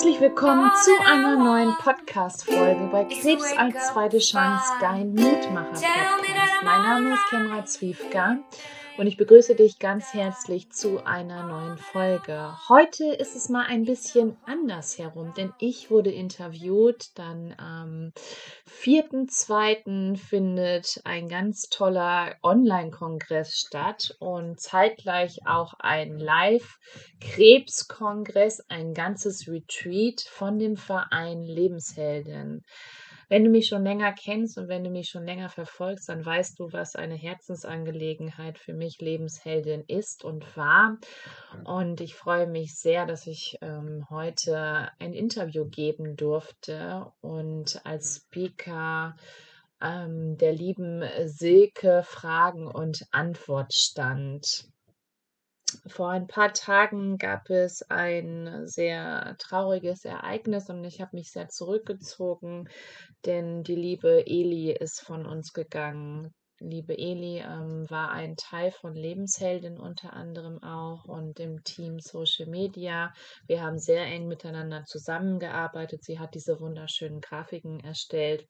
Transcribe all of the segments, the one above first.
Herzlich willkommen zu einer neuen Podcast-Folge bei Krebs als zweite Chance, dein Mutmacher-Podcast. Mein Name ist Kenra Zwiefka und ich begrüße dich ganz herzlich zu einer neuen Folge. Heute ist es mal ein bisschen anders herum, denn ich wurde interviewt. Dann am 4.2. findet ein ganz toller Online-Kongress statt und zeitgleich auch ein Live-Krebs-Kongress, ein ganzes Retreat von dem Verein Lebenshelden. Wenn du mich schon länger kennst und wenn du mich schon länger verfolgst, dann weißt du, was eine Herzensangelegenheit für mich Lebensheldin ist und war. Und ich freue mich sehr, dass ich ähm, heute ein Interview geben durfte und als Speaker ähm, der lieben Silke Fragen und Antwort stand. Vor ein paar Tagen gab es ein sehr trauriges Ereignis und ich habe mich sehr zurückgezogen, denn die liebe Eli ist von uns gegangen. Liebe Eli ähm, war ein Teil von Lebensheldin unter anderem auch und im Team Social Media. Wir haben sehr eng miteinander zusammengearbeitet. Sie hat diese wunderschönen Grafiken erstellt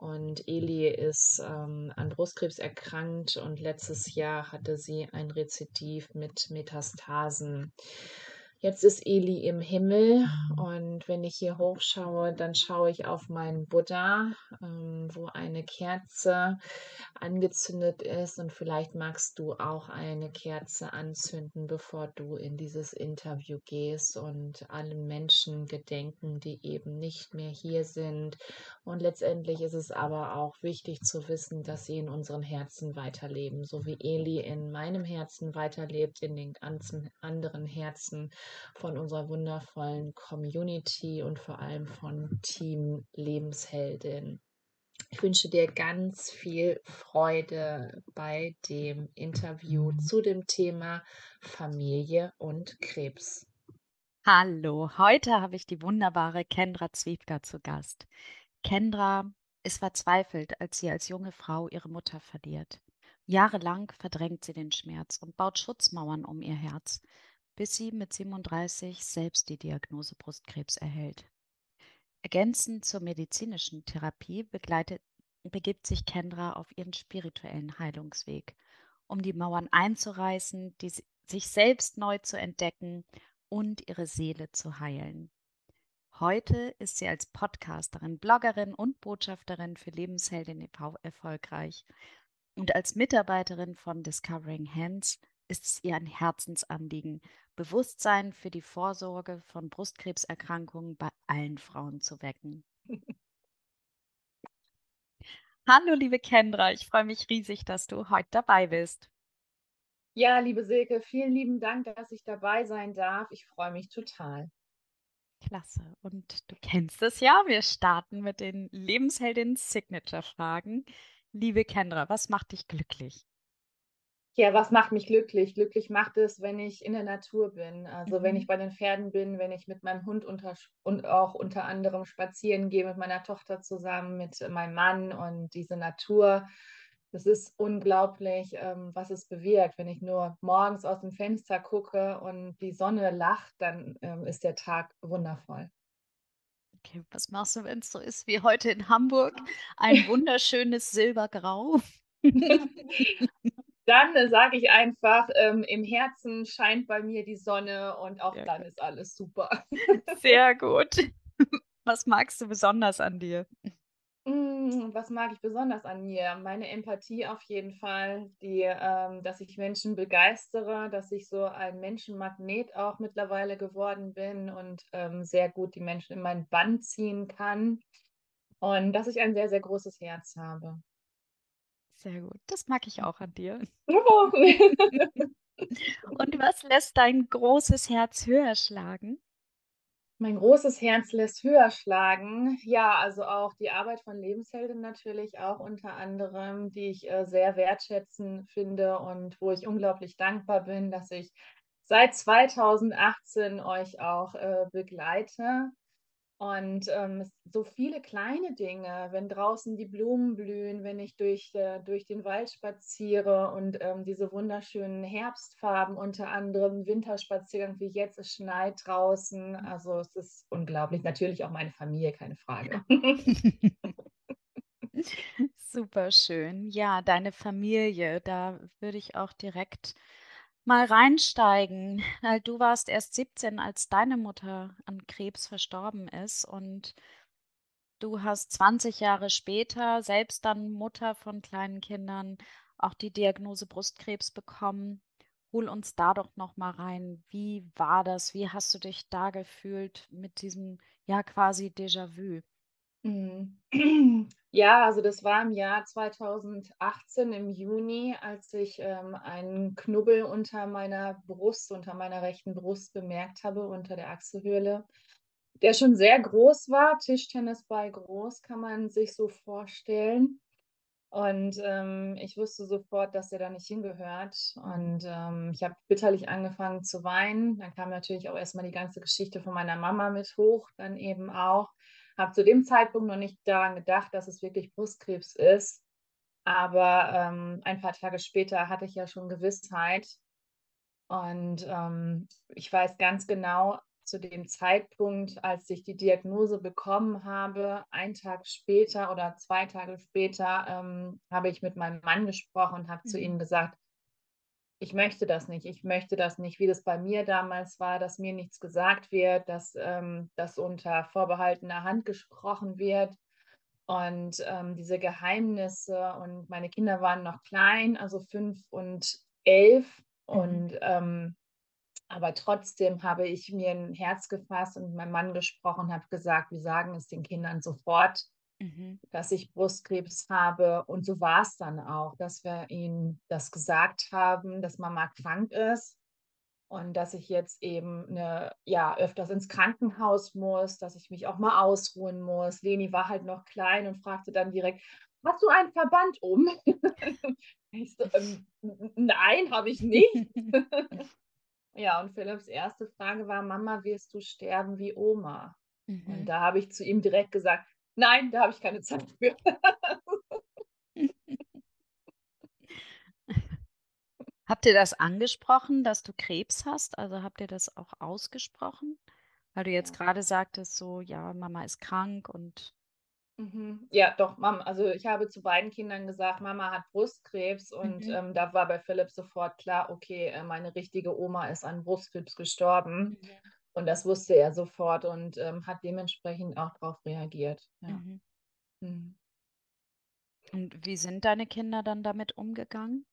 und Eli ist ähm, an Brustkrebs erkrankt und letztes Jahr hatte sie ein Rezidiv mit Metastasen. Jetzt ist Eli im Himmel mhm. und wenn ich hier hochschaue, dann schaue ich auf meinen Buddha, ähm, wo eine Kerze angezündet ist und vielleicht magst du auch eine Kerze anzünden, bevor du in dieses Interview gehst und allen Menschen gedenken, die eben nicht mehr hier sind. Und letztendlich ist es aber auch wichtig zu wissen, dass sie in unseren Herzen weiterleben, so wie Eli in meinem Herzen weiterlebt, in den ganzen anderen Herzen von unserer wundervollen Community und vor allem von Team Lebensheldin. Ich wünsche dir ganz viel Freude bei dem Interview mhm. zu dem Thema Familie und Krebs. Hallo, heute habe ich die wunderbare Kendra Zwiefka zu Gast. Kendra ist verzweifelt, als sie als junge Frau ihre Mutter verliert. Jahrelang verdrängt sie den Schmerz und baut Schutzmauern um ihr Herz, bis sie mit 37 selbst die Diagnose Brustkrebs erhält. Ergänzend zur medizinischen Therapie begibt sich Kendra auf ihren spirituellen Heilungsweg, um die Mauern einzureißen, die, sich selbst neu zu entdecken und ihre Seele zu heilen. Heute ist sie als Podcasterin, Bloggerin und Botschafterin für Lebensheldin e.V. erfolgreich. Und als Mitarbeiterin von Discovering Hands ist es ihr ein Herzensanliegen, Bewusstsein für die Vorsorge von Brustkrebserkrankungen bei allen Frauen zu wecken. Hallo, liebe Kendra, ich freue mich riesig, dass du heute dabei bist. Ja, liebe Silke, vielen lieben Dank, dass ich dabei sein darf. Ich freue mich total. Klasse. Und du kennst es ja. Wir starten mit den Lebensheldin Signature Fragen. Liebe Kendra, was macht dich glücklich? Ja, was macht mich glücklich? Glücklich macht es, wenn ich in der Natur bin. Also wenn ich mhm. bei den Pferden bin, wenn ich mit meinem Hund unter, und auch unter anderem spazieren gehe mit meiner Tochter zusammen, mit meinem Mann und diese Natur. Das ist unglaublich, ähm, was es bewirkt. Wenn ich nur morgens aus dem Fenster gucke und die Sonne lacht, dann ähm, ist der Tag wundervoll. Okay, was machst du, wenn es so ist wie heute in Hamburg? Ein wunderschönes Silbergrau. dann äh, sage ich einfach, ähm, im Herzen scheint bei mir die Sonne und auch Sehr dann ist alles super. Sehr gut. Was magst du besonders an dir? Hm, was mag ich besonders an mir? Meine Empathie auf jeden Fall, die, ähm, dass ich Menschen begeistere, dass ich so ein Menschenmagnet auch mittlerweile geworden bin und ähm, sehr gut die Menschen in mein Band ziehen kann und dass ich ein sehr, sehr großes Herz habe. Sehr gut. Das mag ich auch an dir. Und was lässt dein großes Herz höher schlagen? Mein großes Herz lässt höher schlagen. Ja, also auch die Arbeit von Lebenshelden natürlich auch unter anderem, die ich äh, sehr wertschätzen finde und wo ich unglaublich dankbar bin, dass ich seit 2018 euch auch äh, begleite Und, ähm, so viele kleine Dinge, wenn draußen die Blumen blühen, wenn ich durch äh, durch den Wald spaziere und, ähm, diese wunderschönen Herbstfarben, unter anderem Winterspaziergang wie jetzt, es schneit draußen. Also, es ist unglaublich. Natürlich auch meine Familie, keine Frage. Super schön. Ja, deine Familie, da würde ich auch direkt mal reinsteigen. Weil du warst erst 17, als deine Mutter an Krebs verstorben ist und du hast 20 Jahre später, selbst dann Mutter von kleinen Kindern, auch die Diagnose Brustkrebs bekommen. Hol uns da doch noch mal rein. Wie war das? Wie hast du dich da gefühlt mit diesem, ja, quasi Déjà-vu? Mhm. Ja, also das war im Jahr 2018 im Juni, als ich, ähm, einen Knubbel unter meiner Brust unter meiner rechten Brust bemerkt habe, unter der Achselhöhle, der schon sehr groß war, Tischtennisball groß, kann man sich so vorstellen. Und, ähm, ich wusste sofort, dass der da nicht hingehört. Und, ähm, ich habe bitterlich angefangen zu weinen. Dann kam natürlich auch erst mal die ganze Geschichte von meiner Mama mit hoch, dann eben auch. Habe zu dem Zeitpunkt noch nicht daran gedacht, dass es wirklich Brustkrebs ist. Aber, ähm, ein paar Tage später hatte ich ja schon Gewissheit. Und, ähm, ich weiß ganz genau, zu dem Zeitpunkt, als ich die Diagnose bekommen habe, einen Tag später oder 2 Tage später, ähm, habe ich mit meinem Mann gesprochen und habe zu Mhm. ihm gesagt ich möchte das nicht. Ich möchte das nicht, wie das bei mir damals war, dass mir nichts gesagt wird, dass, ähm dass unter vorbehaltener Hand gesprochen wird und, ähm, diese Geheimnisse und meine Kinder waren noch klein, also 5 und 11 Mhm. und, ähm aber trotzdem habe ich mir 'n Herz gefasst und mit meinem Mann gesprochen habe gesagt: „Wir sagen es den Kindern sofort, Mhm. dass ich Brustkrebs habe.“ Und so war's dann auch, dass wir ihnen das gesagt haben, dass Mama krank ist und dass ich jetzt eben 'ne ja, öfters ins Krankenhaus muss, dass ich mich auch mal ausruhen muss. Leni war halt noch klein und fragte dann direkt: „Hast du einen Verband um?“ Ich so: „Ähm, nein, habe ich nicht.“ Ja, und Philipps 1. Frage war: „Mama, wirst du sterben wie Oma?“ Und Mhm. da habe ich zu ihm direkt gesagt: „Nein, da habe ich keine Zeit für.“ Habt ihr das angesprochen, dass du Krebs hast? Also, habt ihr das auch ausgesprochen? Weil du jetzt Ja. grade sagtest so: „Ja, Mama ist krank und“ Mhm. Ja, doch, Mam also, ich habe zu beiden Kindern gesagt: „Mama hat Brustkrebs.“ Und, Mhm. ähm, da war bei Philipp sofort klar: „Okay, äh, meine richtige Oma ist an Brustkrebs gestorben.“ Mhm. Und das wusste er sofort und, ähm, hat dementsprechend auch drauf reagiert, ja. Mhm. Mhm. Und wie sind deine Kinder dann damit umgegangen?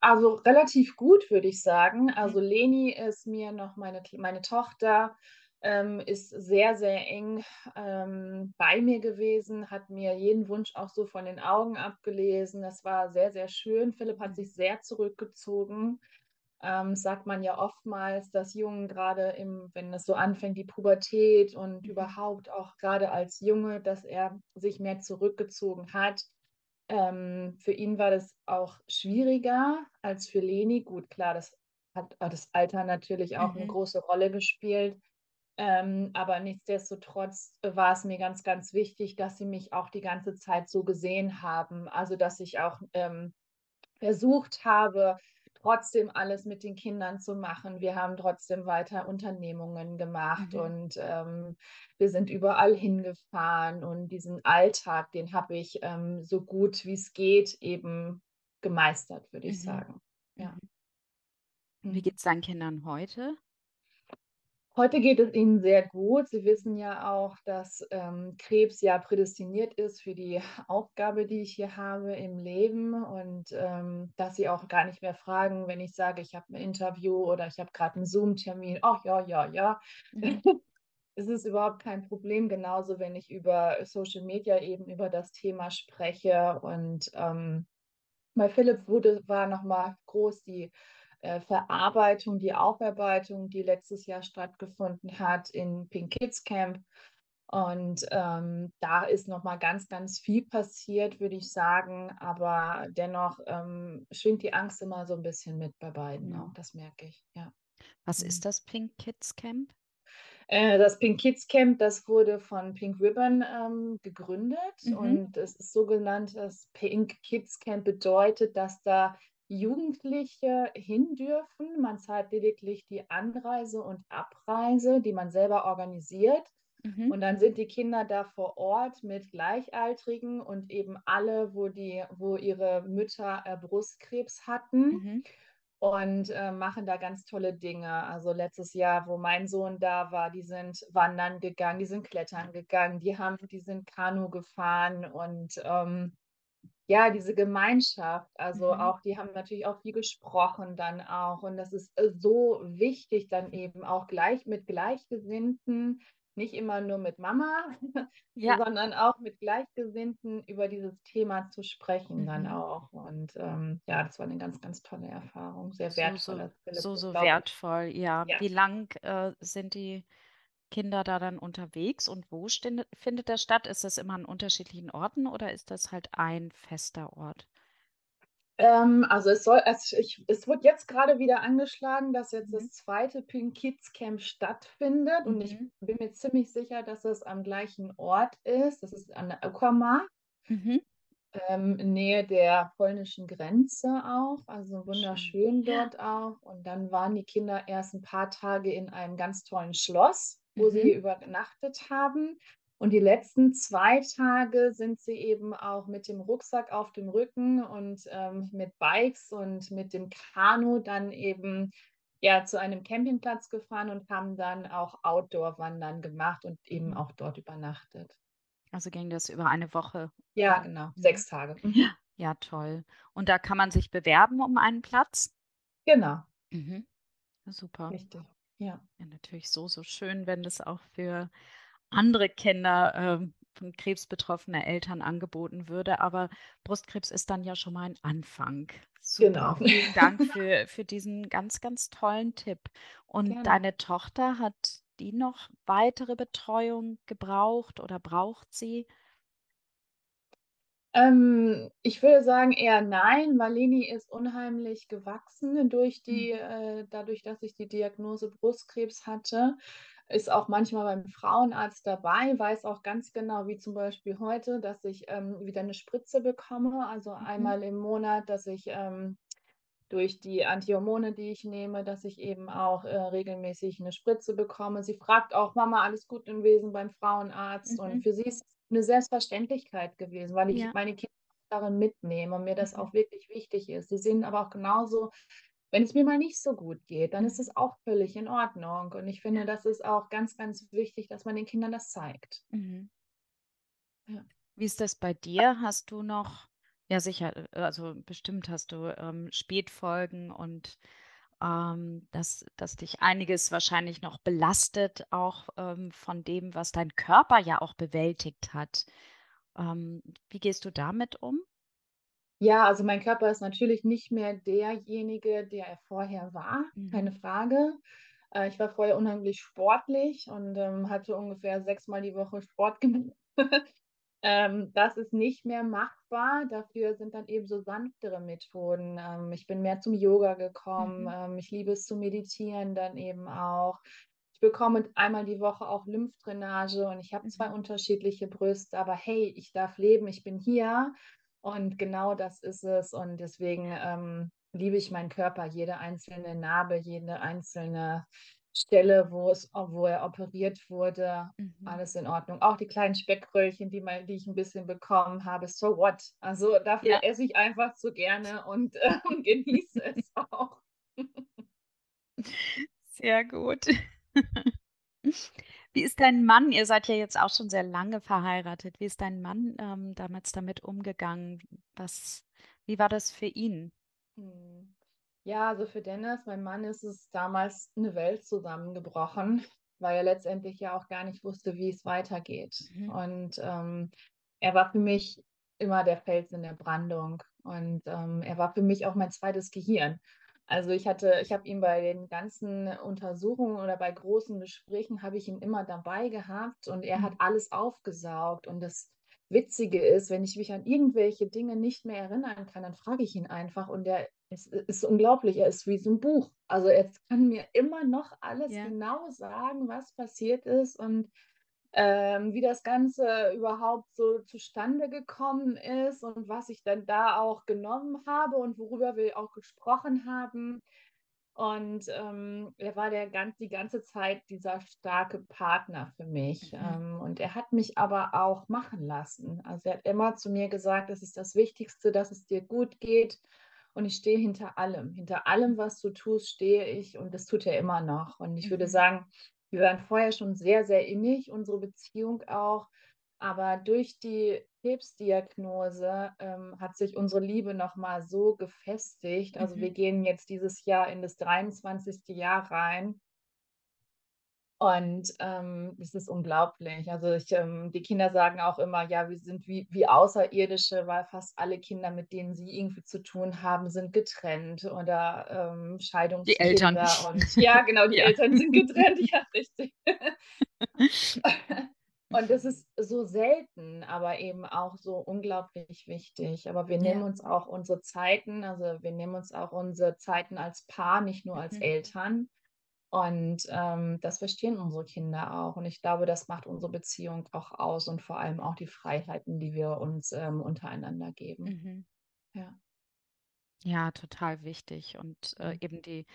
Also, relativ gut, würde ich sagen. Also, Leni ist mir noch meine meine Tochter, ähm, ist sehr, sehr eng, ähm, bei mir gewesen, hat mir jeden Wunsch auch so von den Augen abgelesen. Das war sehr, sehr schön. Philipp hat Mhm. sich sehr zurückgezogen. Ähm, sagt man ja oftmals, dass Jungen grade im wenn es so anfängt, die Pubertät und Mhm. überhaupt auch grade als Junge, dass er sich mehr zurückgezogen hat. Ähm, für ihn war das auch schwieriger als für Leni. Gut, klar, das hat das Alter natürlich auch Mhm. große Rolle gespielt. Ähm, aber nichtsdestotrotz war es mir ganz, ganz wichtig, dass sie mich auch die ganze Zeit so gesehen haben. Also, dass ich auch, ähm, versucht habe, trotzdem alles mit den Kindern zu machen. Wir haben trotzdem weiter Unternehmungen gemacht Mhm. und, ähm, wir sind überall hingefahren und diesen Alltag, den habe ich, ähm, so gut wie's geht eben gemeistert, würde ich Mhm. sagen. Ja. Wie Mhm. geht's deinen Kindern heute? Heute geht es ihnen sehr gut. Sie wissen ja auch, dass, ähm, Krebs ja prädestiniert ist für die Aufgabe, die ich hier habe im Leben und, ähm, dass sie auch gar nicht mehr fragen, wenn ich sage, ich habe 'n Interview oder ich habe grad 'n Zoom-Termin: „Ach ja, ja, ja.“ Mhm. Es ist überhaupt kein Problem, genauso wenn ich über Social Media eben über das Thema spreche. Und, ähm, bei Philipp wurde war noch mal groß die, äh, Verarbeitung, die Aufarbeitung, die letztes Jahr stattgefunden hat in Pink Kids Camp. Und, ähm, da ist noch mal ganz, ganz viel passiert, würde ich sagen, aber dennoch, ähm, schwingt die Angst immer so 'n bisschen mit bei beiden auch, Mhm. das merke ich, ja. Was ist Mhm. das Pink Kids Camp? Äh, das Pink Kids Camp, das wurde von Pink Ribbon, ähm, gegründet Mhm. und es ist sogenannt das Pink Kids Camp bedeutet, dass da Jugendliche hin dürfen. Man zahlt lediglich die Anreise und Abreise, die man selber organisiert. Mhm. Und dann sind die Kinder da vor Ort mit Gleichaltrigen und eben alle, wo die wo ihre Mütter, äh, Brustkrebs hatten Mhm. und, äh, machen da ganz tolle Dinge. Also, letztes Jahr, wo mein Sohn da war, die sind wandern gegangen, die sind klettern gegangen, die haben die sind Kanu gefahren und, ähm, ja, diese Gemeinschaft, also, Mhm. auch die haben natürlich auch viel gesprochen dann auch und das ist, äh, so wichtig, dann eben auch gleich mit Gleichgesinnten, nicht immer nur mit Mama, Ja. sondern auch mit Gleichgesinnten über dieses Thema zu sprechen dann Mhm. auch. Und, ähm, ja, das war 'ne ganz, ganz tolle Erfahrung, sehr So, wertvoll, so so, so unglaublich wertvoll, ja. ja. Wie lang, äh, sind die Kinder da dann unterwegs und wo findet das statt? Ist das immer an unterschiedlichen Orten oder ist das halt ein fester Ort? Ähm, also, es soll es ich es wurde jetzt grade wieder angeschlagen, dass jetzt Mhm. das 2. Pink Kids Camp stattfindet und ich Mhm. bin mir ziemlich sicher, dass es am gleichen Ort ist. Das ist an der Uckermark. Mhm. Ähm, in Nähe der polnischen Grenze auch, also, Schön. wunderschön Ja. dort auch. Und dann waren die Kinder erst 'n paar Tage in einem ganz tollen Schloss, wo sie Mhm. übernachtet haben. Und die letzten 2 Tage sind sie eben auch mit dem Rucksack auf dem Rücken und, ähm, mit Bikes und mit dem Kanu dann eben, ja, zu einem Campingplatz gefahren und haben dann auch Outdoor-Wandern gemacht und eben Mhm. auch dort übernachtet. Also, ging das über eine Woche, Ja, genau, Mhm. 6 Tage. Mhm. Ja, toll. Und da kann man sich bewerben um einen Platz? Genau. Mhm. Super. Richtig, ja. Ja, natürlich so, so schön, wenn das auch für andere Kinder, ähm, von Krebs betroffene Eltern angeboten würde, aber Brustkrebs ist dann ja schon mal ein Anfang. Super, Genau. vielen Dank für für diesen ganz, ganz tollen Tipp. Und Gerne. deine Tochter, hat die noch weitere Betreuung gebraucht oder braucht sie? Ähm, ich würde sagen eher nein, weil Leni ist unheimlich gewachsen durch die Mhm. äh, dadurch, dass ich die Diagnose Brustkrebs hatte. Ist auch manchmal beim Frauenarzt dabei, weiß auch ganz genau, wie zum Beispiel heute, dass ich, ähm, wieder 'ne Spritze bekomme, also, Mhm. einmal im Monat, dass ich, ähm, durch die Antihormone, die ich nehme, dass ich eben auch, äh, regelmäßig 'ne Spritze bekomme. Sie fragt auch: „Mama, alles gut gewesen beim Frauenarzt?“ Und Mhm. für sie ist es 'ne Selbstverständlichkeit gewesen, weil ich Ja. meine Kinder darin mitnehme und mir das Mhm. auch wirklich wichtig ist. Sie sehen aber auch genauso, wenn es mir mal nicht so gut geht, dann ist es auch völlig in Ordnung. Und ich finde, das ist auch ganz, ganz wichtig, dass man den Kindern das zeigt. Mhm. Ja. Wie ist das bei dir? Hast du noch ja sicher, äh, also, bestimmt hast du, ähm, Spätfolgen und, ähm, dass dass dich einiges wahrscheinlich noch belastet, auch, ähm, von dem, was dein Körper ja auch bewältigt hat. Ähm, wie gehst du damit um? Ja, also, mein Körper ist natürlich nicht mehr derjenige, der er vorher war, Mhm. keine Frage. Äh, ich war vorher unheimlich sportlich und, ähm, hatte ungefähr sechsmal die Woche Sport gemacht. Ähm, das ist nicht mehr machbar. Dafür sind dann eben so sanftere Methoden. Ähm, ich bin mehr zum Yoga gekommen. Mhm. Ähm, ich liebe es zu meditieren dann eben auch. Ich bekomme einmal die Woche auch Lymphdrainage und ich habe 2 Mhm. unterschiedliche Brüste, aber hey, ich darf leben, ich bin hier und genau das ist es. Und deswegen, ähm, liebe ich meinen Körper, jede einzelne Narbe, jede einzelne Stelle, wo es wo er operiert wurde, Mhm. alles in Ordnung. Auch die kleinen Speckröllchen, die mal die ich 'n bisschen bekommen habe, so what? Also, Ja. dafür esse ich einfach zu gerne und, ähm, genieße es auch. Sehr gut. Wie ist dein Mann ihr seid ja jetzt auch schon sehr lange verheiratet. Wie ist dein Mann, ähm, damals damit umgegangen? Was wie war das für ihn? Mhm. Ja, also, für Dennis, mein Mann, ist es damals 'ne Welt zusammengebrochen, weil er letztendlich ja auch gar nicht wusste, wie es weitergeht. Mhm. Und, ähm, er war für mich immer der Fels in der Brandung und, ähm, er war für mich auch mein 2. Gehirn. Also, ich hatte ich habe ihn bei den ganzen Untersuchungen oder bei großen Gesprächen habe ich ihn immer dabei gehabt und er hat Mhm. alles aufgesaugt. Und das Witzige ist, wenn ich mich an irgendwelche Dinge nicht mehr erinnern kann, dann frage ich ihn einfach und er Es ist unglaublich, er ist wie so 'n Buch. Also, er kann mir immer noch alles Ja. genau sagen, was passiert ist und, ähm, wie das Ganze überhaupt so zustande gekommen ist und was ich dann da auch genommen habe und worüber wir auch gesprochen haben. Und, ähm, er war der die ganze Zeit dieser starke Partner für mich. Mhm. Ähm, und er hat mich aber auch machen lassen. Also, er hat immer zu mir gesagt: „Es ist das Wichtigste, dass es dir gut geht.“ Und ich stehe hinter allem. Hinter allem, was du tust, stehe ich und das tut er immer noch. Und ich würde Mhm. sagen, wir waren vorher schon sehr, sehr innig, unsere Beziehung auch. Aber durch die Krebsdiagnose, ähm, hat sich unsere Liebe noch mal so gefestigt. Also, Mhm. wir gehen jetzt dieses Jahr in das 23. Jahr rein. Und, ähm, es ist unglaublich. Also, ich ähm, die Kinder sagen auch immer: „Ja, wir sind wie wie Außerirdische“, weil fast alle Kinder, mit denen sie irgendwie zu tun haben, sind getrennt oder, ähm, Die Eltern. Scheidungskinder und ja, genau, die Ja. Eltern sind getrennt, ja, richtig. Und das ist so selten, aber eben auch so unglaublich wichtig. Aber wir nehmen Ja. uns auch unsere Zeiten also, wir nehmen uns auch unsere Zeiten als Paar, nicht nur als Mhm. Eltern. Und, ähm, das verstehen unsere Kinder auch. Und ich glaube, das macht unsere Beziehung auch aus und vor allem auch die Freiheiten, die wir uns, ähm, untereinander geben. Mhm. Ja. Ja, total wichtig und, äh, Mhm. eben die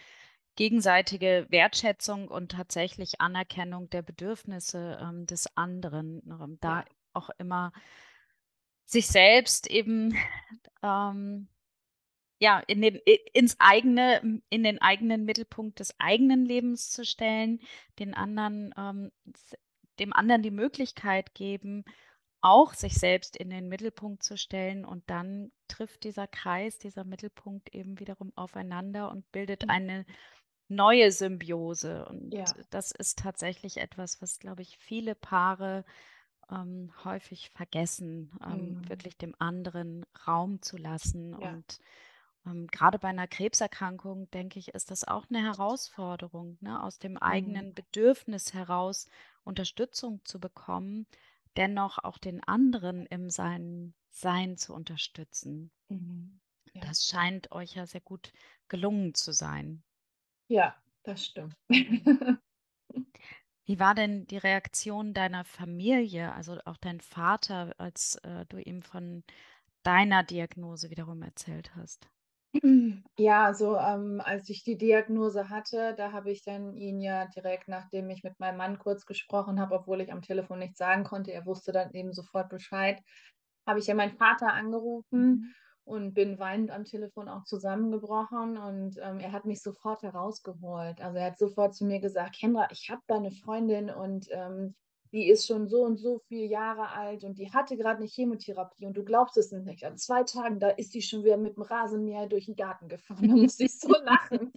gegenseitige Wertschätzung und tatsächlich Anerkennung der Bedürfnisse, ähm, des anderen, ähm, da Ja. auch immer sich selbst eben, ähm, ja, in den ins eigene in den eigenen Mittelpunkt des eigenen Lebens zu stellen, den anderen, ähm, dem anderen die Möglichkeit geben, auch sich selbst in den Mittelpunkt zu stellen. Und dann trifft dieser Kreis, dieser Mittelpunkt eben wiederum aufeinander und bildet Mhm. eine neue Symbiose. Und Ja. das ist tatsächlich etwas, was, glaube ich, viele Paare, ähm, häufig vergessen, ähm, Mhm. wirklich dem anderen Raum zu lassen. Ja. Und, ähm, grade bei 'ner Krebserkrankung, denke ich, ist das auch 'ne Herausforderung, ne, aus dem Mhm. eigenen Bedürfnis heraus Unterstützung zu bekommen, dennoch auch den anderen im seinem Sein zu unterstützen. Mhm. Ja. Das scheint euch ja sehr gut gelungen zu sein. Ja, das stimmt. Wie war denn die Reaktion deiner Familie, also auch dein Vater, als, äh, du ihm von deiner Diagnose wiederum erzählt hast? Ja, also, ähm, als ich die Diagnose hatte, da habe ich dann ihn ja direkt, nachdem ich mit meinem Mann kurz gesprochen habe, obwohl ich am Telefon nichts sagen konnte, er wusste dann eben sofort Bescheid, habe ich ja meinen Vater angerufen Mhm. und bin weinend am Telefon auch zusammengebrochen und, ähm, er hat mich sofort herausgeholt. Also, er hat sofort zu mir gesagt: „Kendra, ich habe da 'ne Freundin und, ähm, die ist schon so und so viel Jahre alt und die hatte grad 'ne Chemotherapie und du glaubst es nicht. An 2 Tagen, da ist die schon wieder mit'm Rasenmäher durch 'n Garten gefahren.“ Da musste ich so lachen.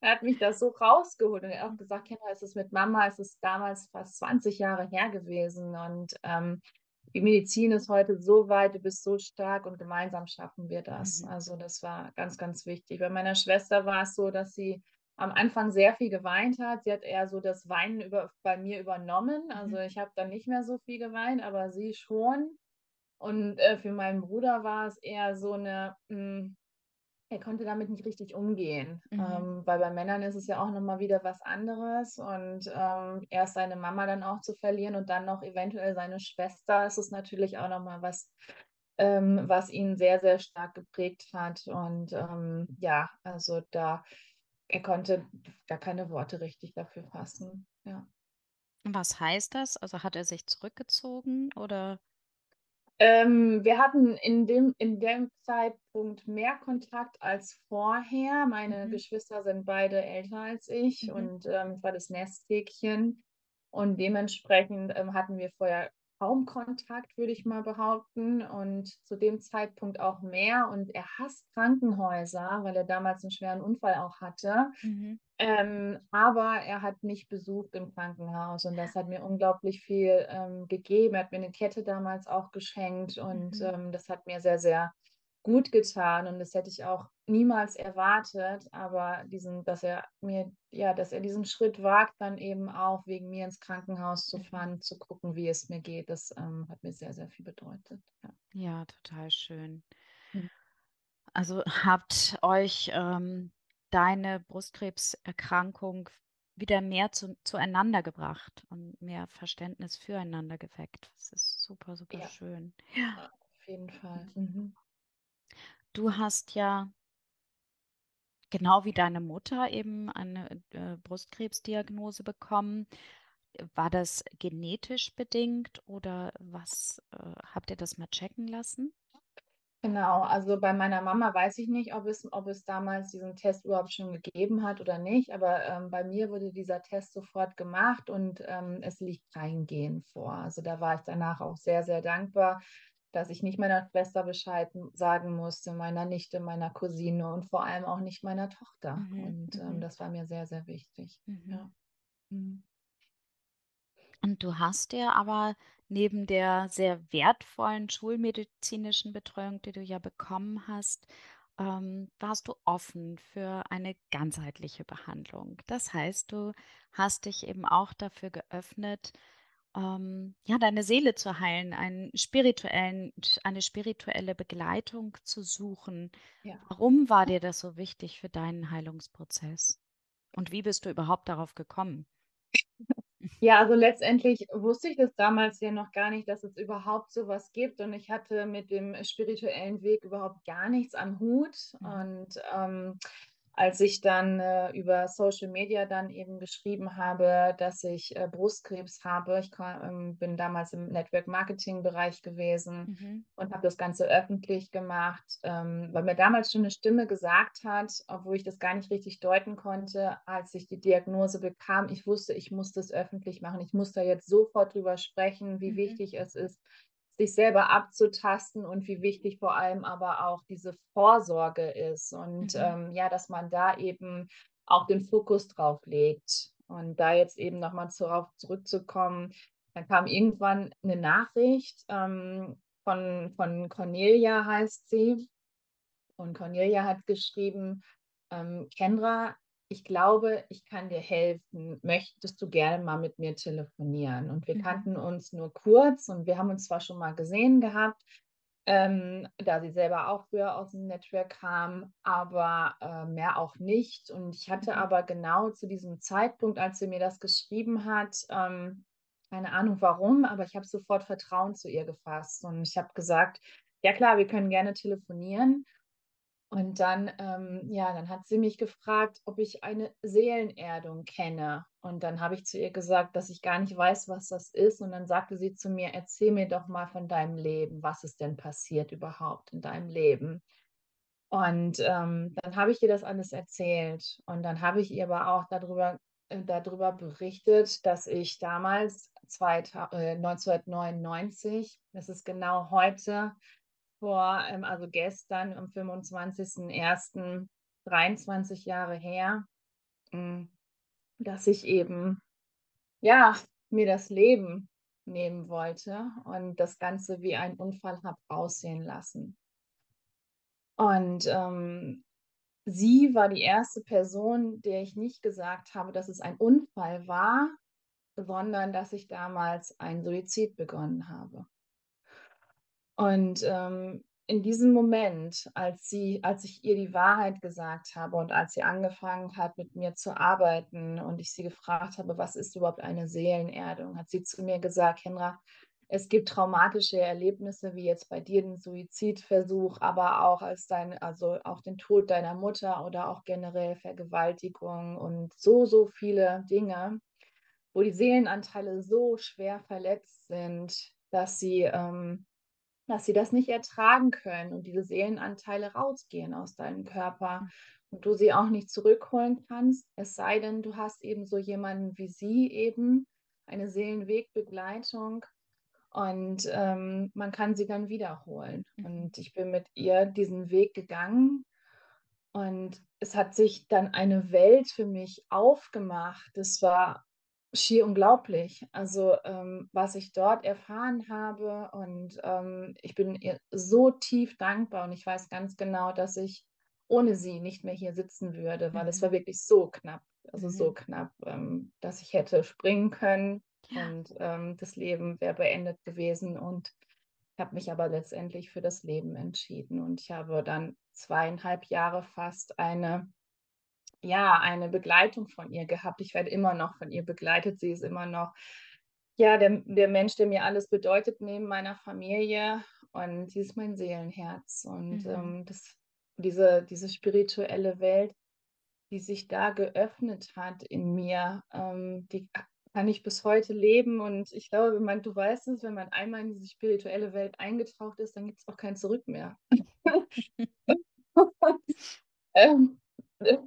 Er hat mich da so rausgeholt und er hat auch gesagt: „Kendra, es ist mit Mama es ist damals fast 20 Jahre her gewesen und, ähm, die Medizin ist heute so weit, du bist so stark und gemeinsam schaffen wir das.“ Mhm. Also, das war ganz, ganz wichtig. Bei meiner Schwester war es so, dass sie am Anfang sehr viel geweint hat. Sie hat eher so das Weinen über bei mir übernommen. Also, Mhm. ich habe dann nicht mehr so viel geweint, aber sie schon. Und, äh, für meinen Bruder war es eher so 'ne hm, er konnte damit nicht richtig umgehen, Mhm. ähm, weil bei Männern ist es ja auch noch mal wieder was anderes und, ähm, erst seine Mama dann auch zu verlieren und dann noch eventuell seine Schwester, ist es natürlich auch noch mal was, ähm, was ihn sehr, sehr stark geprägt hat. Und, ähm, ja, also, da er konnte gar keine Worte richtig dafür fassen, ja. Was heißt das? Also, hat er sich zurückgezogen oder? Ähm, wir hatten in dem in dem Zeitpunkt mehr Kontakt als vorher. Meine Mhm. Geschwister sind beide älter als ich Mhm. und, ähm, ich war das Nesthäkchen. Und dementsprechend, ähm, hatten wir vorher kaum Kontakt, würde ich mal behaupten und zu dem Zeitpunkt auch mehr. Und er hasst Krankenhäuser, weil er damals 'n schweren Unfall auch hatte. Mhm. Ähm, aber er hat mich besucht im Krankenhaus und das hat mir unglaublich viel, ähm, gegeben. Er hat mir 'ne Kette damals auch geschenkt und, Mhm. ähm, das hat mir sehr, sehr gut getan und das hätte ich auch niemals erwartet. Aber diesen dass er mir ja, dass er diesen Schritt wagt, dann eben auch wegen mir ins Krankenhaus zu Mhm. fahren, zu gucken, wie es mir geht, das, ähm, hat mir sehr, sehr viel bedeutet, ja. Ja, total schön. Mhm. Also habt euch, ähm, deine Brustkrebserkrankung wieder mehr zu zueinander gebracht und mehr Verständnis füreinander geweckt. Das ist super, super Ja, schön. Ja. auf jeden Fall. Mhm. Du hast ja genau wie deine Mutter eben eine, äh, Brustkrebsdiagnose bekommen. War das genetisch bedingt oder was, äh habt ihr das mal checken lassen? Genau, also bei meiner Mama weiß ich nicht, ob es ob es damals diesen Test überhaupt schon gegeben hat oder nicht, aber, ähm, bei mir wurde dieser Test sofort gemacht und, ähm, es liegt kein Gen vor. Also, da war ich danach auch sehr, sehr dankbar, dass ich nicht meiner Schwester Bescheid sagen musste, meiner Nichte, meiner Cousine und vor allem auch nicht meiner Tochter. Mhm, Und, ähm, mhm. das war mir sehr, sehr wichtig. Mhm. Ja. Mhm. Und du hast dir aber neben der sehr wertvollen schulmedizinischen Betreuung, die du ja bekommen hast, ähm, warst du offen für eine ganzheitliche Behandlung. Das heißt, du hast dich eben auch dafür geöffnet, ähm, ja, deine Seele zu heilen, einen spirituellen eine spirituelle Begleitung zu suchen. Ja. Warum war dir das so wichtig für deinen Heilungsprozess? Und wie bist du überhaupt darauf gekommen? Ja, also letztendlich wusste ich das damals ja noch gar nicht, dass es überhaupt so was gibt und ich hatte mit dem spirituellen Weg überhaupt gar nichts am Hut. Mhm. Und, ähm, als ich dann, äh, über Social Media dann eben geschrieben habe, dass ich, äh, Brustkrebs habe ich ähm, bin damals im Network-Marketing-Bereich gewesen Mhm. und habe das Ganze öffentlich gemacht, ähm, weil mir damals schon 'ne Stimme gesagt hat, obwohl ich das gar nicht richtig deuten konnte, als ich die Diagnose bekam. Ich wusste, ich muss das öffentlich machen. Ich muss da jetzt sofort drüber sprechen, wie Mhm. wichtig es ist, sich selber abzutasten und wie wichtig vor allem aber auch diese Vorsorge ist und, Mhm. ähm, ja, dass man da eben auch den Fokus drauf legt. Und da jetzt eben noch mal darauf zurückzukommen, dann kam irgendwann 'ne Nachricht, ähm, von von Cornelia heißt sie. Und Cornelia hat geschrieben, ähm: „Kendra, ich glaube, ich kann dir helfen. Möchtest du gerne mal mit mir telefonieren?“ Und wir Mhm. kannten uns nur kurz und wir haben uns zwar schon mal gesehen gehabt, ähm, da sie selber auch früher aus'm Network kam, aber, äh, mehr auch nicht. Und ich hatte Mhm. aber genau zu diesem Zeitpunkt, als sie mir das geschrieben hat, ähm, keine Ahnung warum, aber ich habe sofort Vertrauen zu ihr gefasst und ich habe gesagt: „Ja klar, wir können gerne telefonieren.“ Und dann, ähm ja, dann hat sie mich gefragt, ob ich eine Seelenerdung kenne. Und dann habe ich zu ihr gesagt, dass ich gar nicht weiß, was das ist. Und dann sagte sie zu mir: „Erzähl mir doch mal von deinem Leben. Was ist denn passiert überhaupt in deinem Leben?“ Und, ähm, dann habe ich ihr das alles erzählt. Und dann habe ich ihr aber auch da drüber äh, da drüber berichtet, dass ich damals zweitau äh, 1999, das ist genau heute vor ähm, also gestern am 25.01. 23 Jahre her, hm, dass ich eben, ja, mir das Leben nehmen wollte und das Ganze wie ein Unfall habe aussehen lassen. Und, ähm, sie war die 1. Person, der ich nicht gesagt habe, dass es ein Unfall war, sondern dass ich damals einen Suizid begonnen habe. Und, ähm, in diesem Moment, als sie als ich ihr die Wahrheit gesagt habe und als sie angefangen hat, mit mir zu arbeiten und ich sie gefragt habe: „Was ist überhaupt eine Seelenerdung?“ Hat sie zu mir gesagt: „Kendra, es gibt traumatische Erlebnisse, wie jetzt bei dir den Suizidversuch, aber auch als dein also auch den Tod deiner Mutter oder auch generell Vergewaltigung und so, so viele Dinge, wo die Seelenanteile so schwer verletzt sind, dass sie ähm, dass sie das nicht ertragen können und diese Seelenanteile rausgehen aus deinem Körper Hm. und du sie auch nicht zurückholen kannst, es sei denn, du hast eben so jemanden wie sie eben, eine Seelenwegbegleitung und, ähm, man kann sie dann wiederholen.“ Mhm. Und ich bin mit ihr diesen Weg gegangen und es hat sich dann eine Welt für mich aufgemacht. Das war schier unglaublich. Also, ähm, was ich dort erfahren habe und, ähm, ich bin ihr so tief dankbar und ich weiß ganz genau, dass ich ohne sie nicht mehr hier sitzen würde, weil es war Mhm. wirklich so knapp, also so Mhm. knapp, ähm, dass ich hätte springen können Ja. und, ähm, das Leben wäre beendet gewesen und Ich habe mich aber letztendlich für das Leben entschieden und ich habe dann 2,5 Jahre fast eine ja, eine Begleitung von ihr gehabt. Ich werde immer noch von ihr begleitet. Sie ist immer noch, ja, der der Mensch, der mir alles bedeutet neben meiner Familie und sie ist mein Seelenherz und, Mhm. ähm, das diese diese spirituelle Welt, die sich da geöffnet hat in mir, ähm, die ka kann ich bis heute leben und ich glaube, wenn man du weißt es, wenn man einmal in diese spirituelle Welt eingetaucht ist, dann gibt's auch kein Zurück mehr. Ähm,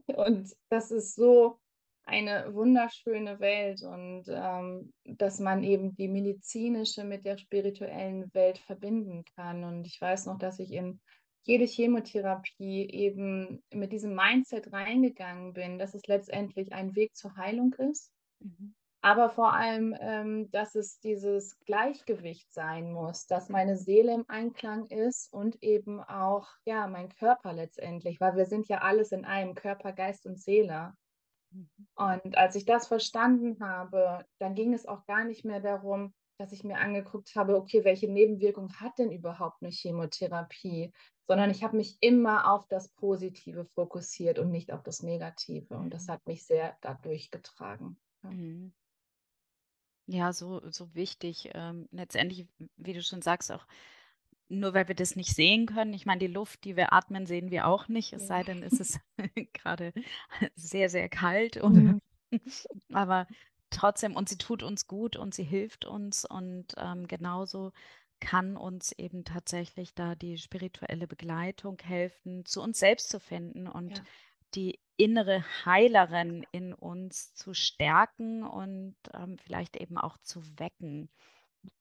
und das ist so eine wunderschöne Welt und, ähm, dass man eben die medizinische mit der spirituellen Welt verbinden kann. Und ich weiß noch, dass ich in jede Chemotherapie eben mit diesem Mindset reingegangen bin, dass es letztendlich ein Weg zur Heilung ist. Mhm. Aber vor allem, ähm, dass es dieses Gleichgewicht sein muss, dass meine Seele im Einklang ist und eben auch, ja, mein Körper letztendlich, weil wir sind ja alles in einem, Körper, Geist und Seele. Mhm. Und als ich das verstanden habe, dann ging es auch gar nicht mehr darum, dass ich mir angeguckt habe: „Okay, welche Nebenwirkungen hat denn überhaupt 'ne Chemotherapie?“ Sondern ich habe mich immer auf das Positive fokussiert und nicht auf das Negative und das Mhm. hat mich sehr da durchgetragen, ja. Mhm. Ja, so so wichtig, ähm, letztendlich, wie du schon sagst, auch nur weil wir das nicht sehen können. Ich meine, die Luft, die wir atmen, sehen wir auch nicht, es Ja. sei denn, es ist grade sehr, sehr kalt oder Mhm. aber trotzdem und sie tut uns gut und sie hilft uns und, ähm, genauso kann uns eben tatsächlich da die spirituelle Begleitung helfen, zu uns selbst zu finden und Ja. Die innere Heilerin in uns zu stärken und, ähm, vielleicht eben auch zu wecken.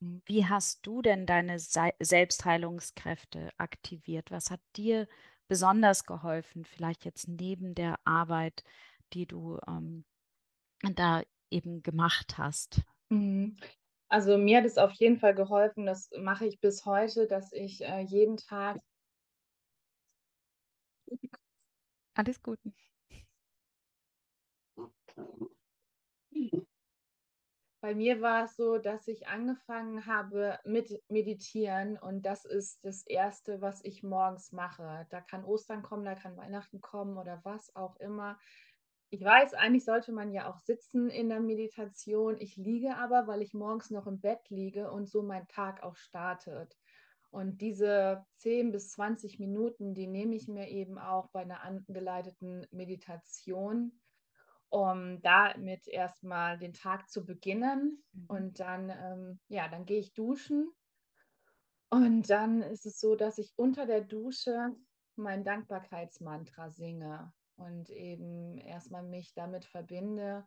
Wie hast du denn deine sei Selbstheilungskräfte aktiviert? Was hat dir besonders geholfen, vielleicht jetzt neben der Arbeit, die du, ähm, da eben gemacht hast? Mhm. Also, mir hat es auf jeden Fall geholfen, das mache ich bis heute, dass ich, äh, jeden Tag Alles gut. Bei mir war es so, dass ich angefangen habe mit Meditieren und das ist das 1., was ich morgens mache. Da kann Ostern kommen, da kann Weihnachten kommen oder was auch immer. Ich weiß, eigentlich sollte man ja auch sitzen in der Meditation. Ich liege aber, weil ich morgens noch im Bett liege und so mein Tag auch startet. Und diese 10 bis 20 Minuten, die nehme ich mir eben auch bei 'ner angeleiteten Meditation, um damit erst mal den Tag zu beginnen. Mhm. Und dann, ähm ja, dann gehe ich duschen und dann ist es so, dass ich unter der Dusche mein Dankbarkeitsmantra singe und eben erst mal mich damit verbinde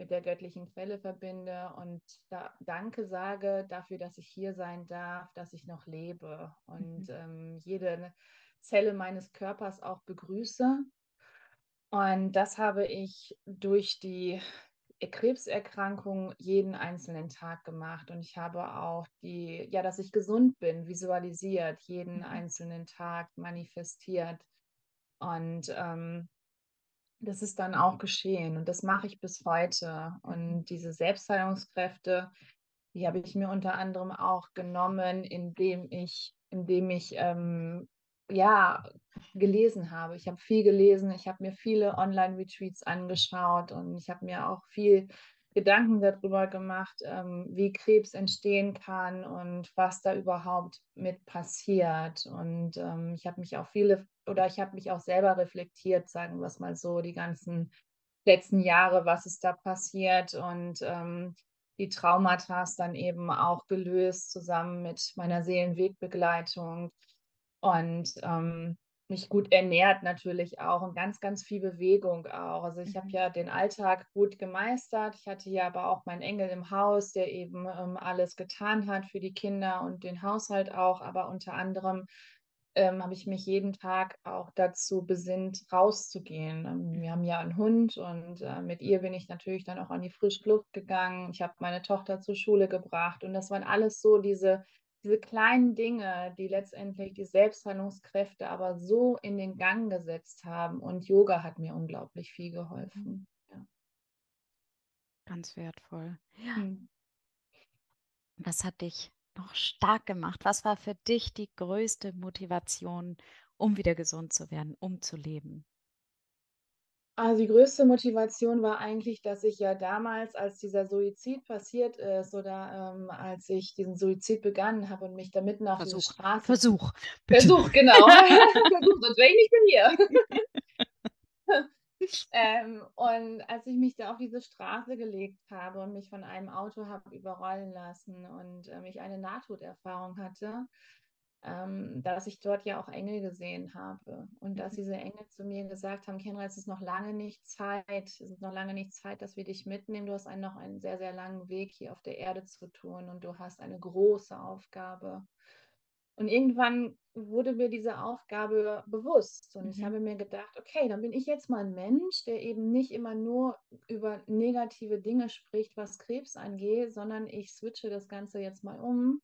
mit der göttlichen Quelle verbinde und da Danke sage dafür, dass ich hier sein darf, dass ich noch lebe und, Mhm. ähm, jede Zelle meines Körpers auch begrüße. Und das habe ich durch die, Krebserkrankung jeden einzelnen Tag gemacht und ich habe auch die ja, dass ich gesund bin, visualisiert, jeden Mhm. einzelnen Tag manifestiert. Und, ähm, das ist dann auch geschehen und das mache ich bis heute. Mhm. Und diese Selbstheilungskräfte, die habe ich mir unter anderem auch genommen, indem ich indem ich, ähm, ja, gelesen habe. Ich habe viel gelesen, ich habe mir viele Online-Retreats angeschaut und ich habe mir auch viel Gedanken da drüber gemacht, ähm, wie Krebs entstehen kann und was da überhaupt mit passiert. Und, ähm, ich habe mich auch viele oder ich habe mich auch selber reflektiert, sagen wir's mal so, die ganzen letzten Jahre, was ist da passiert und, ähm, die Traumatas dann eben auch gelöst zusammen mit meiner Seelenwegbegleitung und, ähm, mich gut ernährt natürlich auch und ganz, ganz viel Bewegung auch. Also, ich habe Mhm. ja den Alltag gut gemeistert. Ich hatte ja aber auch meinen Engel im Haus, der eben, ähm, alles getan hat für die Kinder und den Haushalt auch. Aber unter anderem, ähm, habe ich mich jeden Tag auch dazu besinnt, rauszugehen. Ähm, wir haben ja 'n Hund und, äh, mit ihr bin ich natürlich dann auch an die frische Luft gegangen. Ich habe meine Tochter zur Schule gebracht und das waren alles so diese diese kleinen Dinge, die letztendlich die Selbstheilungskräfte aber so in den Gang gesetzt haben und Yoga hat mir unglaublich viel Mhm. geholfen, ja. Ganz wertvoll. Ja. Mhm. Was hat dich auch stark gemacht? Was war für dich die größte Motivation, um wieder gesund zu werden, um zu leben? Also, die größte Motivation war eigentlich, dass ich ja damals, als dieser Suizid passiert ist oder, ähm, als ich diesen Suizid begangen habe und mich da mitten auf diese Versuch, Straße Versuch, bitte. Versuch, genau. Versuch, sonst wäre ich nicht mehr hier. Ähm, und als ich mich da auf diese Straße gelegt habe und mich von einem Auto habe überrollen lassen und, ähm, ich eine Nahtoderfahrung hatte, ähm, dass ich dort ja auch Engel gesehen habe und dass Mhm. diese Engel zu mir gesagt haben: „Kendra, es ist noch lange nicht Zeit es ist noch lange nicht Zeit, dass wir dich mitnehmen. Du hast einen noch einen sehr, sehr langen Weg hier auf der Erde zu tun und du hast eine große Aufgabe.“ Und irgendwann wurde mir diese Aufgabe bewusst und ich Mhm. habe mir gedacht: „Okay, dann bin ich jetzt mal 'n Mensch, der eben nicht immer nur über negative Dinge spricht, was Krebs angeht, sondern ich switche das Ganze jetzt mal um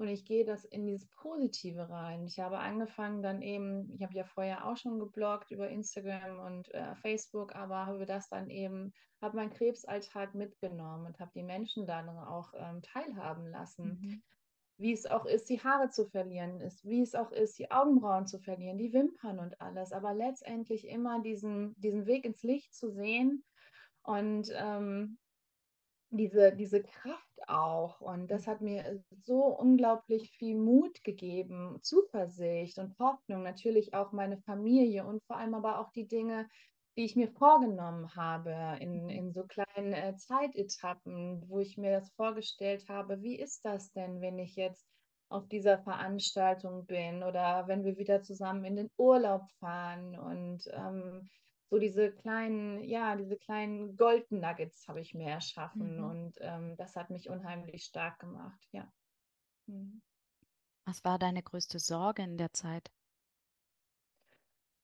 und ich gehe das in dieses Positive rein.“ Ich habe angefangen dann eben ich habe ja vorher auch schon gebloggt über Instagram und, äh, Facebook, aber habe das dann eben habe meinen Krebsalltag mitgenommen und habe die Menschen daran auch, ähm, teilhaben lassen. Mhm. Wie es auch ist, die Haare zu verlieren ist, wie es auch ist, die Augenbrauen zu verlieren, die Wimpern und alles, aber letztendlich immer diesen diesen Weg ins Licht zu sehen und, ähm, diese diese Kraft auch. Und das hat mir, so unglaublich viel Mut gegeben, Zuversicht und Hoffnung, natürlich auch meine Familie und vor allem aber auch die Dinge, die ich mir vorgenommen habe in Mhm. in so kleinen, äh, Zeitetappen, wo ich mir das vorgestellt habe: „Wie ist das denn, wenn ich jetzt auf dieser Veranstaltung bin oder wenn wir wieder zusammen in den Urlaub fahren?“ Und, ähm, so diese kleinen ja, diese kleinen Gold Nuggets habe ich mir erschaffen Mhm. und, ähm, das hat mich unheimlich stark gemacht, ja. Mhm. Was war deine größte Sorge in der Zeit?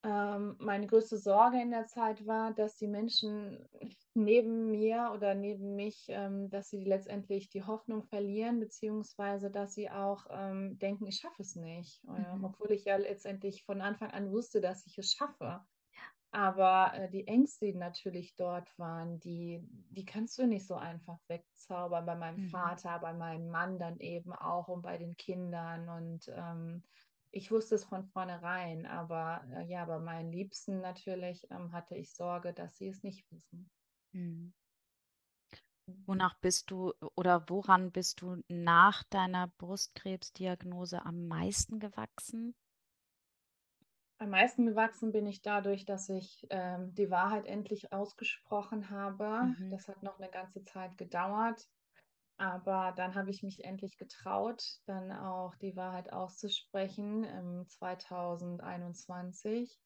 Ähm, meine größte Sorge in der Zeit war, dass die Menschen neben mir oder neben mich ähm, dass sie letztendlich die Hoffnung verlieren, beziehungsweise dass sie auch, ähm, denken, ich schaffe es nicht, Mhm. obwohl ich ja letztendlich von Anfang an wusste, dass ich es schaffe. Aber, äh, die Ängste, die natürlich dort waren, die die kannst du nicht so einfach wegzaubern, bei meinem Mhm. Vater, bei meinem Mann dann eben auch und bei den Kindern. Und, ähm, ich wusste es von vornherein, aber, äh, ja, bei meinen Liebsten natürlich, ähm, hatte ich Sorge, dass sie es nicht wissen. Mhm. Mhm. Wonach bist du oder woran bist du nach deiner Brustkrebsdiagnose am meisten gewachsen? Am meisten gewachsen bin ich dadurch, dass ich, ähm, die Wahrheit endlich ausgesprochen habe. Mhm. Das hat noch 'ne ganze Zeit gedauert, aber dann habe ich mich endlich getraut, dann auch die Wahrheit auszusprechen im 2021.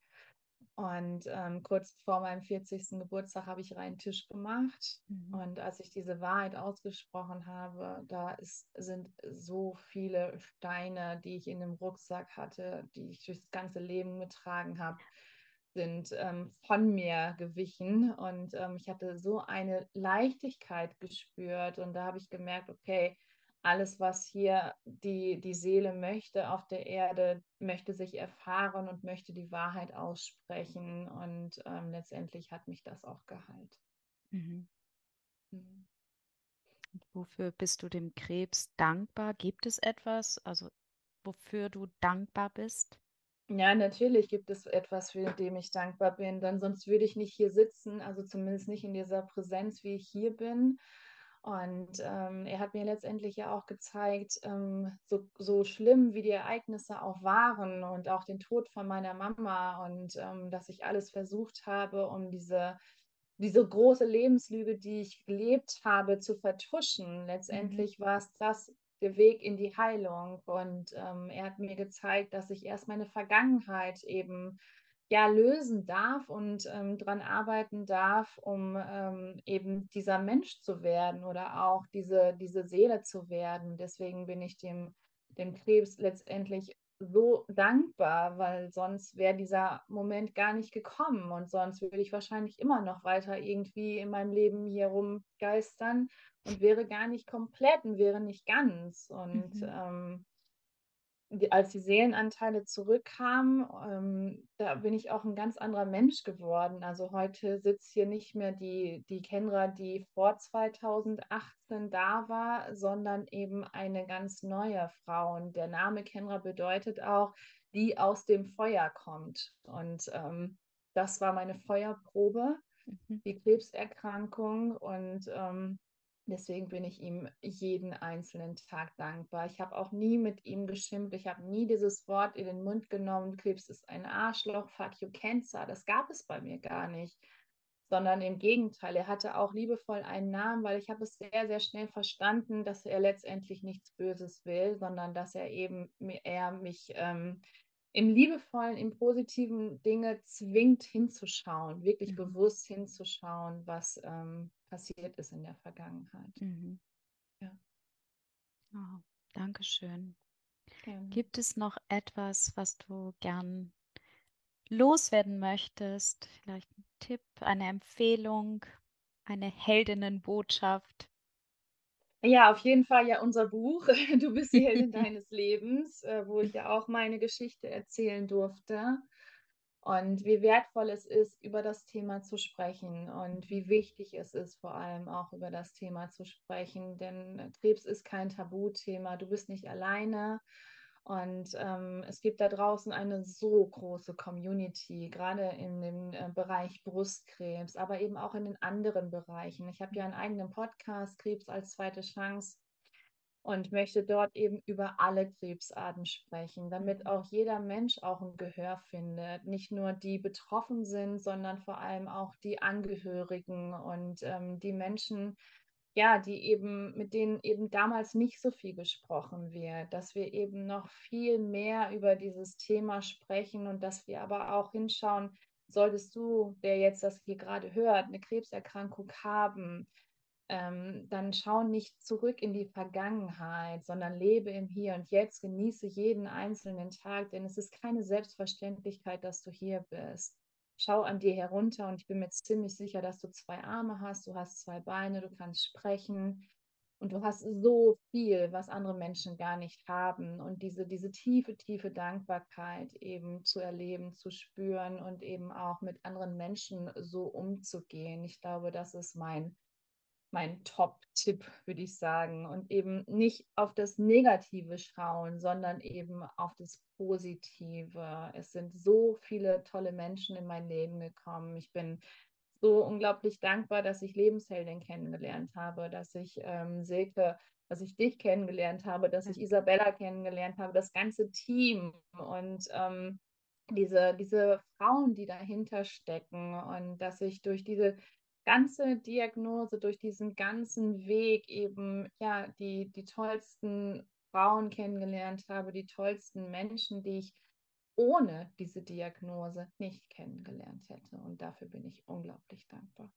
Und, ähm, kurz vor meinem 40. Geburtstag habe ich reinen Tisch gemacht. Mhm. Und als ich diese Wahrheit ausgesprochen habe, da ist sind so viele Steine, die ich in dem Rucksack hatte, die ich durchs ganze Leben getragen habe, sind, ähm, von mir gewichen. Und, ähm, ich hatte so eine Leichtigkeit gespürt und da habe ich gemerkt: „Okay, alles, was hier die die Seele möchte auf der Erde, möchte sich erfahren und möchte die Wahrheit aussprechen.“ Und, ähm, letztendlich hat mich das auch geheilt. Mhm. Mhm. Wofür bist du dem Krebs dankbar? Gibt es etwas, also, wofür du dankbar bist? Ja, natürlich gibt es etwas, für dem ich dankbar bin, denn sonst würde ich nicht hier sitzen, also zumindest nicht in dieser Präsenz, wie ich hier bin. Und, ähm, er hat mir letztendlich ja auch gezeigt, ähm, so so schlimm wie die Ereignisse auch waren und auch den Tod von meiner Mama und, ähm, dass ich alles versucht habe, um diese diese große Lebenslüge, die ich gelebt habe, zu vertuschen. Mhm. Letztendlich war's das der Weg in die Heilung. Und, ähm, er hat mir gezeigt, dass ich erst meine Vergangenheit eben, ja, lösen darf und, ähm, dran arbeiten darf, um, ähm, eben dieser Mensch zu werden oder auch diese diese Seele zu werden. Deswegen bin ich dem dem Krebs letztendlich so dankbar, weil sonst wäre dieser Moment gar nicht gekommen und sonst würde ich wahrscheinlich immer noch weiter irgendwie in meinem Leben hier rumgeistern und wäre gar nicht komplett und wäre nicht ganz. Und, Mhm. ähm die, als die Seelenanteile zurückkamen, ähm, da bin ich auch ein ganz anderer Mensch geworden. Also heute sitzt hier nicht mehr die, die Kendra, die vor 2018 da war, sondern eben eine ganz neue Frau. Und der Name Kendra bedeutet auch, die aus dem Feuer kommt. Und ähm, das war meine Feuerprobe, mhm. die Krebserkrankung. Und ähm, Deswegen bin ich ihm jeden einzelnen Tag dankbar. Ich habe auch nie mit ihm geschimpft. Ich habe nie dieses Wort in den Mund genommen, Krebs ist ein Arschloch, fuck you, Cancer. Das gab es bei mir gar nicht. Sondern im Gegenteil, er hatte auch liebevoll einen Namen, weil ich habe es sehr, sehr schnell verstanden, dass er letztendlich nichts Böses will, sondern dass er eben er mich ähm, im liebevollen, im positiven Dinge zwingt hinzuschauen, wirklich mhm. bewusst hinzuschauen, was ähm, passiert ist in der Vergangenheit. Mhm. Ja. Oh, Dankeschön. Gerne. Gibt es noch etwas, was du gern loswerden möchtest? Vielleicht ein Tipp, eine Empfehlung, eine Heldinnenbotschaft? Ja, auf jeden Fall ja unser Buch. Du bist die Heldin deines Lebens, äh, wo ich ja auch meine Geschichte erzählen durfte. Und wie wertvoll es ist, über das Thema zu sprechen und wie wichtig es ist, vor allem auch über das Thema zu sprechen. Denn Krebs ist kein Tabuthema. Du bist nicht alleine. Und ähm, es gibt da draußen eine so große Community, gerade in dem äh, Bereich Brustkrebs, aber eben auch in den anderen Bereichen. Ich habe ja einen eigenen Podcast, Krebs als zweite Chance, und möchte dort eben über alle Krebsarten sprechen, damit mhm. auch jeder Mensch auch ein Gehör findet. Nicht nur die betroffen sind, sondern vor allem auch die Angehörigen und ähm, die Menschen, ja, die eben, mit denen eben damals nicht so viel gesprochen wird, dass wir eben noch viel mehr über dieses Thema sprechen und dass wir aber auch hinschauen, solltest du, der jetzt das hier gerade hört, eine Krebserkrankung haben, ähm, dann schau nicht zurück in die Vergangenheit, sondern lebe im Hier und Jetzt, genieße jeden einzelnen Tag, denn es ist keine Selbstverständlichkeit, dass du hier bist schau an dir herunter und ich bin mir ziemlich sicher, dass du zwei Arme hast, du hast zwei Beine, du kannst sprechen und du hast so viel, was andere Menschen gar nicht haben. Und diese, diese tiefe, tiefe Dankbarkeit eben zu erleben, zu spüren und eben auch mit anderen Menschen so umzugehen. Ich glaube, das ist mein mein Top-Tipp, würde ich sagen. Und eben nicht auf das Negative schauen, sondern eben auf das Positive. Es sind so viele tolle Menschen in mein Leben gekommen. Ich bin so unglaublich dankbar, dass ich Lebensheldin kennengelernt habe, dass ich ähm, Silke, dass ich dich kennengelernt habe, dass ich Isabella kennengelernt habe, das ganze Team und ähm, diese, diese Frauen, die dahinter stecken und dass ich durch diese ganze Diagnose, durch diesen ganzen Weg eben ja die, die tollsten Frauen kennengelernt habe, die tollsten Menschen, die ich ohne diese Diagnose nicht kennengelernt hätte. Und dafür bin ich unglaublich dankbar.